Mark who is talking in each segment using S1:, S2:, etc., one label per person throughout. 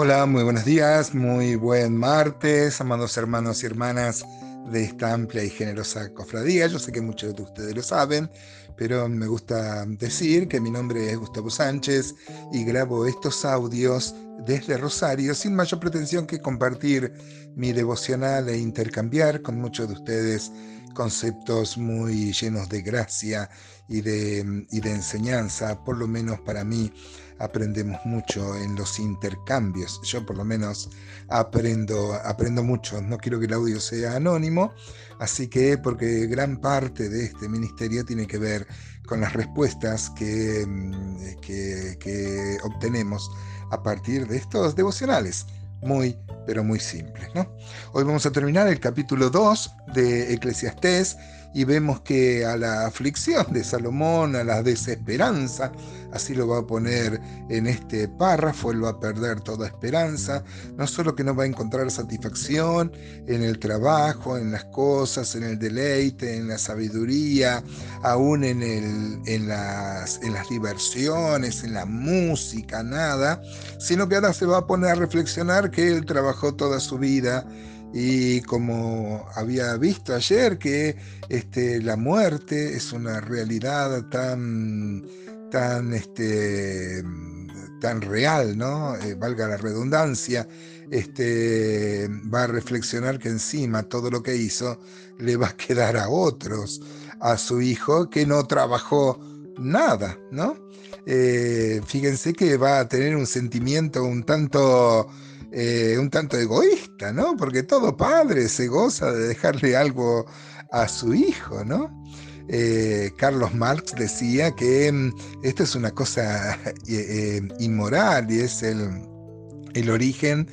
S1: Hola, muy buenos días, muy buen martes, amados hermanos y hermanas de esta amplia y generosa cofradía. Yo sé que muchos de ustedes lo saben, pero me gusta decir que mi nombre es Gustavo Sánchez y grabo estos audios desde Rosario sin mayor pretensión que compartir mi devocional e intercambiar con muchos de ustedes conceptos muy llenos de gracia y de, y de enseñanza, por lo menos para mí aprendemos mucho en los intercambios. Yo por lo menos aprendo, aprendo mucho. No quiero que el audio sea anónimo, así que porque gran parte de este ministerio tiene que ver con las respuestas que, mm, que, que obtenemos a partir de estos devocionales muy, pero muy simples. ¿no? Hoy vamos a terminar el capítulo 2 de Eclesiastés y vemos que a la aflicción de Salomón, a la desesperanza, así lo va a poner en este párrafo, él va a perder toda esperanza, no solo que no va a encontrar satisfacción en el trabajo, en las cosas, en el deleite, en la sabiduría, aún en, el, en, las, en las diversiones, en la música, nada, sino que ahora se va a poner a reflexionar que él trabajó toda su vida y como había visto ayer que este, la muerte es una realidad tan, tan, este, tan real, ¿no? Eh, valga la redundancia, este, va a reflexionar que encima todo lo que hizo le va a quedar a otros, a su hijo que no trabajó nada, ¿no? Eh, fíjense que va a tener un sentimiento un tanto eh, un tanto egoísta, ¿no? Porque todo padre se goza de dejarle algo a su hijo, ¿no? Eh, Carlos Marx decía que mm, esto es una cosa eh, inmoral y es el, el, origen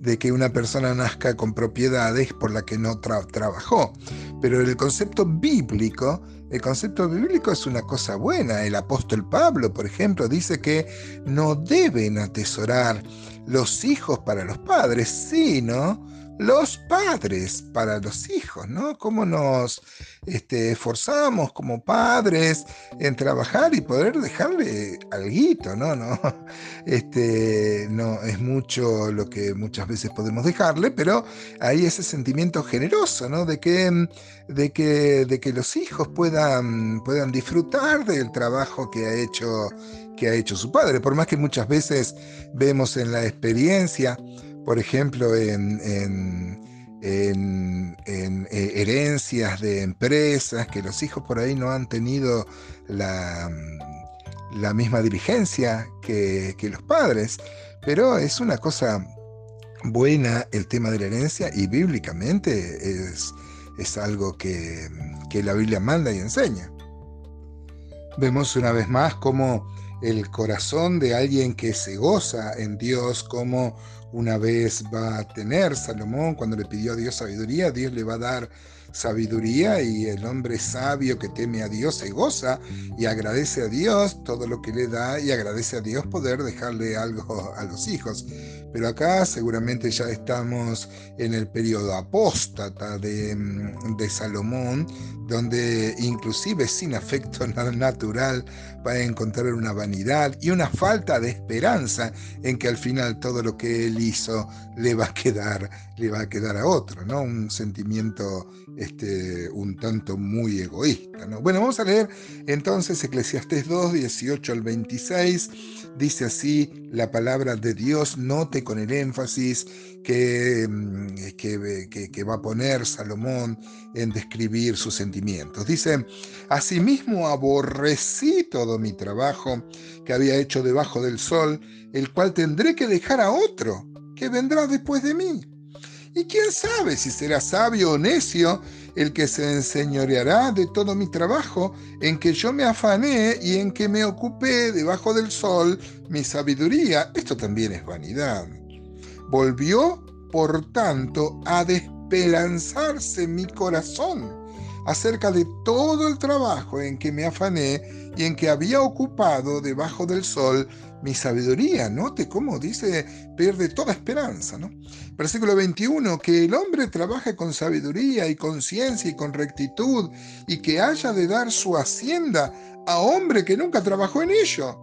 S1: de que una persona nazca con propiedades por las que no trabajó. Pero el concepto bíblico, el concepto bíblico es una cosa buena. El apóstol Pablo, por ejemplo, dice que no deben atesorar los hijos para los padres, sino los padres para los hijos, ¿no? Cómo nos este, esforzamos como padres en trabajar y poder dejarle algo, ¿no? ¿no? Este, no es mucho lo que muchas veces podemos dejarle, pero hay ese sentimiento generoso, ¿no? De que, de que, de que los hijos puedan, puedan disfrutar del trabajo que ha hecho que ha hecho su padre, por más que muchas veces vemos en la experiencia, por ejemplo, en, en, eh, herencias de empresas, que los hijos por ahí no han tenido la, la misma diligencia que, los padres, pero es una cosa buena el tema de la herencia y bíblicamente es, es algo que, que la Biblia manda y enseña. Vemos una vez más cómo el corazón de alguien que se goza en Dios, como una vez va a tener Salomón cuando le pidió a Dios sabiduría, Dios le va a dar sabiduría y el hombre sabio que teme a Dios se goza y agradece a Dios todo lo que le da y agradece a Dios poder dejarle algo a los hijos. Pero acá seguramente ya estamos en el periodo apóstata de, de Salomón, donde inclusive sin afecto natural va encontrar una vanidad y una falta de esperanza en que al final todo lo que él hizo le va a quedar, le va a quedar a otro, ¿no? Un sentimiento este, un tanto muy egoísta. ¿no? Bueno, vamos a leer entonces Eclesiastés 2, 18 al 26. Dice así la palabra de Dios, note con el énfasis que, mm, que, que, va a poner Salomón en describir sus sentimientos. Dice, asimismo aborrecí todo mi trabajo que había hecho debajo del sol, el cual tendré que dejar a otro que vendrá después de mí y quién sabe si será sabio o necio el que se enseñoreará de todo mi trabajo, en que yo me afané y en que me ocupé debajo del sol mi sabiduría. Esto también es vanidad. Volvió, por tanto, a despelanzarse mi corazón acerca de todo el trabajo en que me afané y en que había ocupado debajo del sol mi sabiduría. Note cómo dice, pierde toda esperanza. ¿no? Versículo 21, que el hombre trabaje con sabiduría y con ciencia y con rectitud y que haya de dar su hacienda a hombre que nunca trabajó en ello.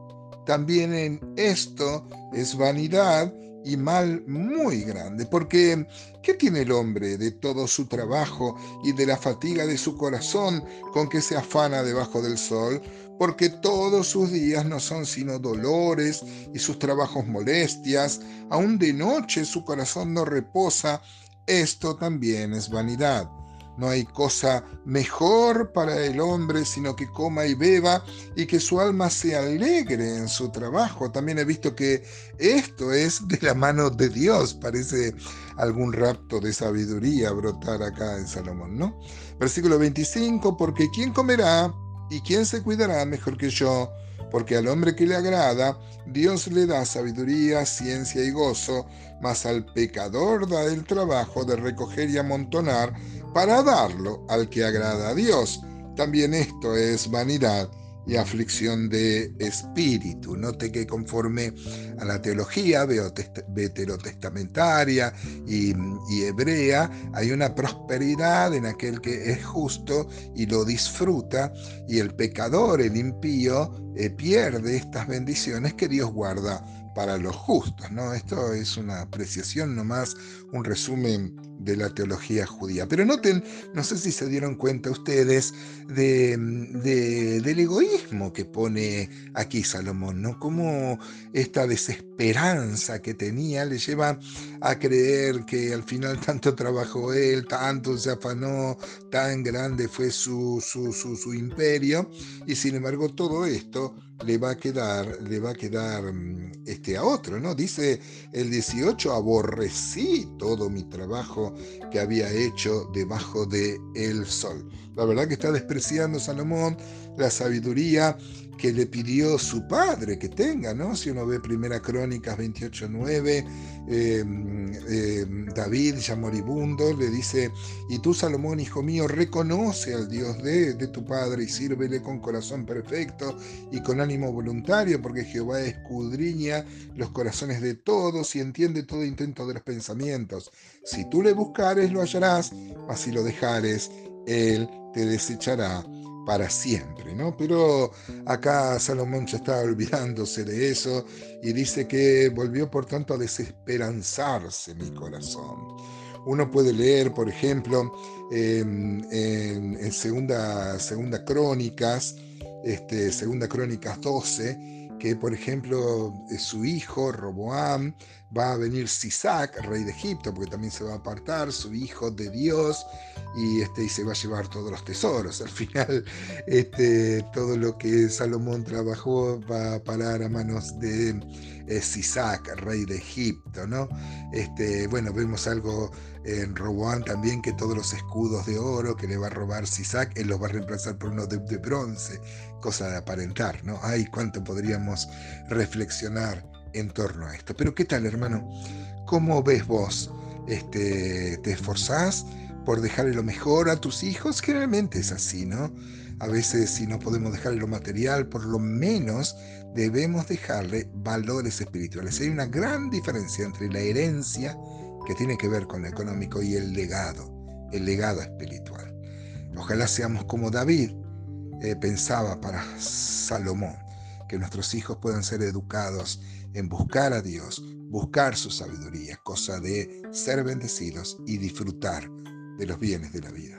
S1: También en esto es vanidad y mal muy grande, porque ¿qué tiene el hombre de todo su trabajo y de la fatiga de su corazón con que se afana debajo del sol? Porque todos sus días no son sino dolores y sus trabajos molestias, aun de noche su corazón no reposa, esto también es vanidad. No hay cosa mejor para el hombre sino que coma y beba y que su alma se alegre en su trabajo. También he visto que esto es de la mano de Dios. Parece algún rapto de sabiduría brotar acá en Salomón, ¿no? Versículo 25, porque ¿quién comerá y quién se cuidará mejor que yo? porque al hombre que le agrada, Dios le da sabiduría, ciencia y gozo, mas al pecador da el trabajo de recoger y amontonar para darlo al que agrada a Dios. También esto es vanidad y aflicción de espíritu. Note que conforme a la teología veterotestamentaria y, y hebrea, hay una prosperidad en aquel que es justo y lo disfruta, y el pecador, el impío, eh, pierde estas bendiciones que Dios guarda para los justos. ¿no? Esto es una apreciación nomás, un resumen de la teología judía. Pero noten, no sé si se dieron cuenta ustedes de, del egoísmo que pone aquí Salomón, ¿no? Como esta desesperanza que tenía le lleva a creer que al final tanto trabajó él, tanto se afanó, tan grande fue su, su, su, su imperio, y sin embargo todo esto le va a quedar, le va a quedar mm, este, a otro, ¿no? Dice el 18, aborrecí todo mi trabajo que había hecho debajo de el sol. La verdad que está despreciando Salomón la sabiduría que le pidió su padre que tenga, ¿no? Si uno ve Primera Crónicas 28.9, em, em, David ya moribundo le dice, y tú Salomón, hijo mío, reconoce al Dios de, de tu padre y sírvele con corazón perfecto y con ánimo voluntario, porque Jehová escudriña los corazones de todos y entiende todo intento de los pensamientos. Si tú le buscares, lo hallarás, mas si lo dejares, él te desechará para siempre, ¿no? Pero acá Salomón ya está olvidándose de eso y dice que volvió por tanto a desesperanzarse mi corazón. Uno puede leer, por ejemplo, en, segunda, segunda Crónicas, este, Segunda Crónicas 12, que por ejemplo su hijo Roboam va a venir Sisac, rey de Egipto, porque también se va a apartar, su hijo de Dios, y, este, y se va a llevar todos los tesoros. Al final, este, todo lo que Salomón trabajó va a parar a manos de eh, Sisac, rey de Egipto. ¿no? Este, bueno, vemos algo en Roboán también, que todos los escudos de oro que le va a robar Sisac, él los va a reemplazar por unos de, de bronce, cosa de aparentar. ¿no? Ay, cuánto podríamos reflexionar en torno a esto. Pero ¿qué tal, hermano? ¿Cómo ves vos? Este, ¿Te esforzás por dejarle lo mejor a tus hijos? Generalmente es así, ¿no? A veces si no podemos dejarle lo material, por lo menos debemos dejarle valores espirituales. Hay una gran diferencia entre la herencia, que tiene que ver con lo económico, y el legado, el legado espiritual. Ojalá seamos como David eh, pensaba para Salomón, que nuestros hijos puedan ser educados en buscar a Dios, buscar su sabiduría, cosa de ser bendecidos y disfrutar de los bienes de la vida.